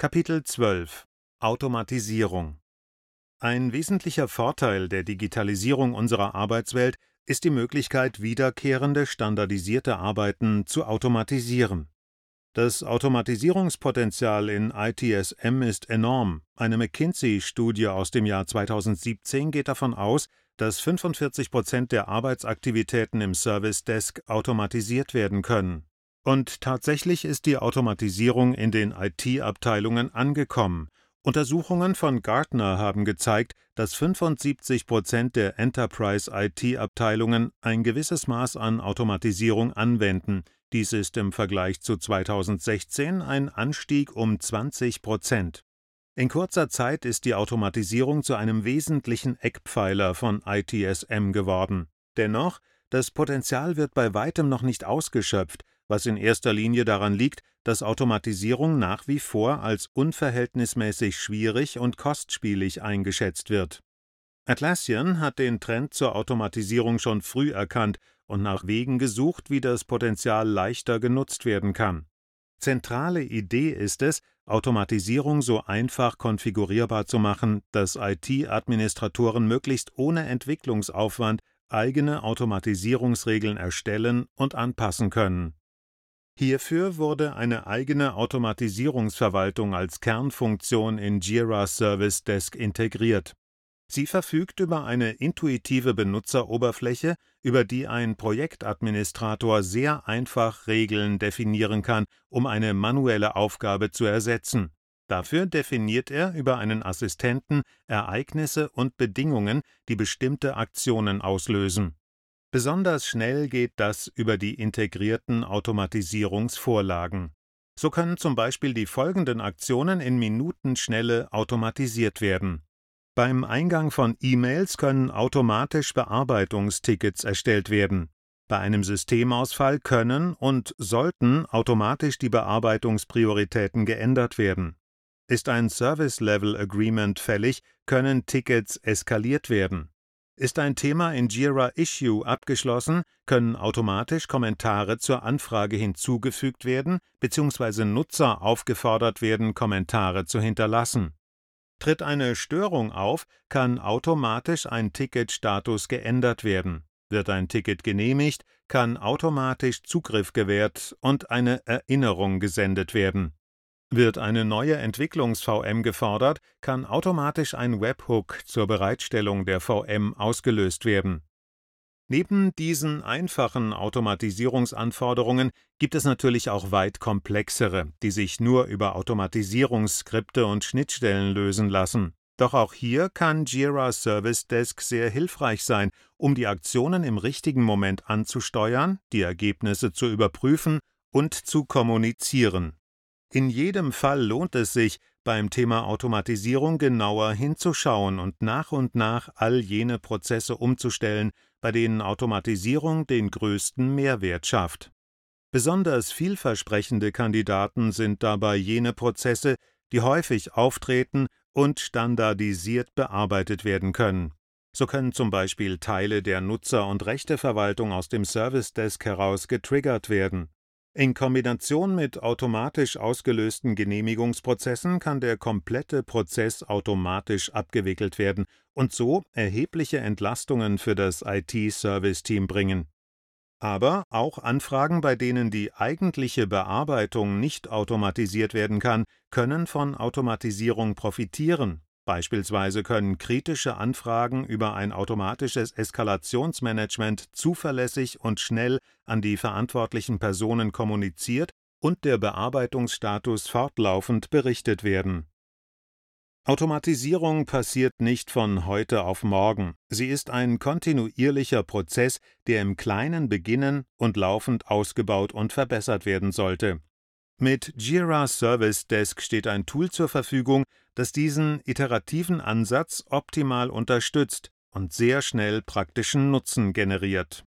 Kapitel 12 Automatisierung Ein wesentlicher Vorteil der Digitalisierung unserer Arbeitswelt ist die Möglichkeit, wiederkehrende, standardisierte Arbeiten zu automatisieren. Das Automatisierungspotenzial in ITSM ist enorm. Eine McKinsey-Studie aus dem Jahr 2017 geht davon aus, dass 45 Prozent der Arbeitsaktivitäten im Service Desk automatisiert werden können. Und tatsächlich ist die Automatisierung in den IT-Abteilungen angekommen. Untersuchungen von Gartner haben gezeigt, dass 75 Prozent der Enterprise-IT-Abteilungen ein gewisses Maß an Automatisierung anwenden. Dies ist im Vergleich zu 2016 ein Anstieg um 20 Prozent. In kurzer Zeit ist die Automatisierung zu einem wesentlichen Eckpfeiler von ITSM geworden. Dennoch, das Potenzial wird bei weitem noch nicht ausgeschöpft, was in erster Linie daran liegt, dass Automatisierung nach wie vor als unverhältnismäßig schwierig und kostspielig eingeschätzt wird. Atlassian hat den Trend zur Automatisierung schon früh erkannt und nach Wegen gesucht, wie das Potenzial leichter genutzt werden kann. Zentrale Idee ist es, Automatisierung so einfach konfigurierbar zu machen, dass IT-Administratoren möglichst ohne Entwicklungsaufwand eigene Automatisierungsregeln erstellen und anpassen können. Hierfür wurde eine eigene Automatisierungsverwaltung als Kernfunktion in Jira Service Desk integriert Sie verfügt über eine intuitive Benutzeroberfläche, über die ein Projektadministrator sehr einfach Regeln definieren kann, um eine manuelle Aufgabe zu ersetzen. Dafür definiert er über einen Assistenten Ereignisse und Bedingungen, die bestimmte Aktionen auslösen. Besonders schnell geht das über die integrierten Automatisierungsvorlagen. So können zum Beispiel die folgenden Aktionen in Minutenschnelle automatisiert werden beim Eingang von E-Mails können automatisch Bearbeitungstickets erstellt werden. Bei einem Systemausfall können und sollten automatisch die Bearbeitungsprioritäten geändert werden. Ist ein Service Level Agreement fällig, können Tickets eskaliert werden. Ist ein Thema in Jira Issue abgeschlossen, können automatisch Kommentare zur Anfrage hinzugefügt werden bzw. Nutzer aufgefordert werden, Kommentare zu hinterlassen. Tritt eine Störung auf, kann automatisch ein Ticketstatus geändert werden. Wird ein Ticket genehmigt, kann automatisch Zugriff gewährt und eine Erinnerung gesendet werden. Wird eine neue Entwicklungs-VM gefordert, kann automatisch ein Webhook zur Bereitstellung der VM ausgelöst werden Neben diesen einfachen Automatisierungsanforderungen gibt es natürlich auch weit komplexere, die sich nur über Automatisierungsskripte und Schnittstellen lösen lassen. Doch auch hier kann Jira Service Desk sehr hilfreich sein, um die Aktionen im richtigen Moment anzusteuern, die Ergebnisse zu überprüfen und zu kommunizieren. In jedem Fall lohnt es sich, beim Thema Automatisierung genauer hinzuschauen und nach und nach all jene Prozesse umzustellen, bei denen Automatisierung den größten Mehrwert schafft. Besonders vielversprechende Kandidaten sind dabei jene Prozesse, die häufig auftreten und standardisiert bearbeitet werden können. So können zum Beispiel Teile der Nutzer- und Rechteverwaltung aus dem Service Desk heraus getriggert werden. In Kombination mit automatisch ausgelösten Genehmigungsprozessen kann der komplette Prozess automatisch abgewickelt werden und so erhebliche Entlastungen für das IT-Service-Team bringen. Aber auch Anfragen, bei denen die eigentliche Bearbeitung nicht automatisiert werden kann, können von Automatisierung profitieren Beispielsweise können kritische Anfragen über ein automatisches Eskalationsmanagement zuverlässig und schnell an die verantwortlichen Personen kommuniziert und der Bearbeitungsstatus fortlaufend berichtet werden. Automatisierung passiert nicht von heute auf morgen. Sie ist ein kontinuierlicher Prozess, der im Kleinen beginnen und laufend ausgebaut und verbessert werden sollte. Mit Jira Service Desk steht ein Tool zur Verfügung, das diesen iterativen Ansatz optimal unterstützt und sehr schnell praktischen Nutzen generiert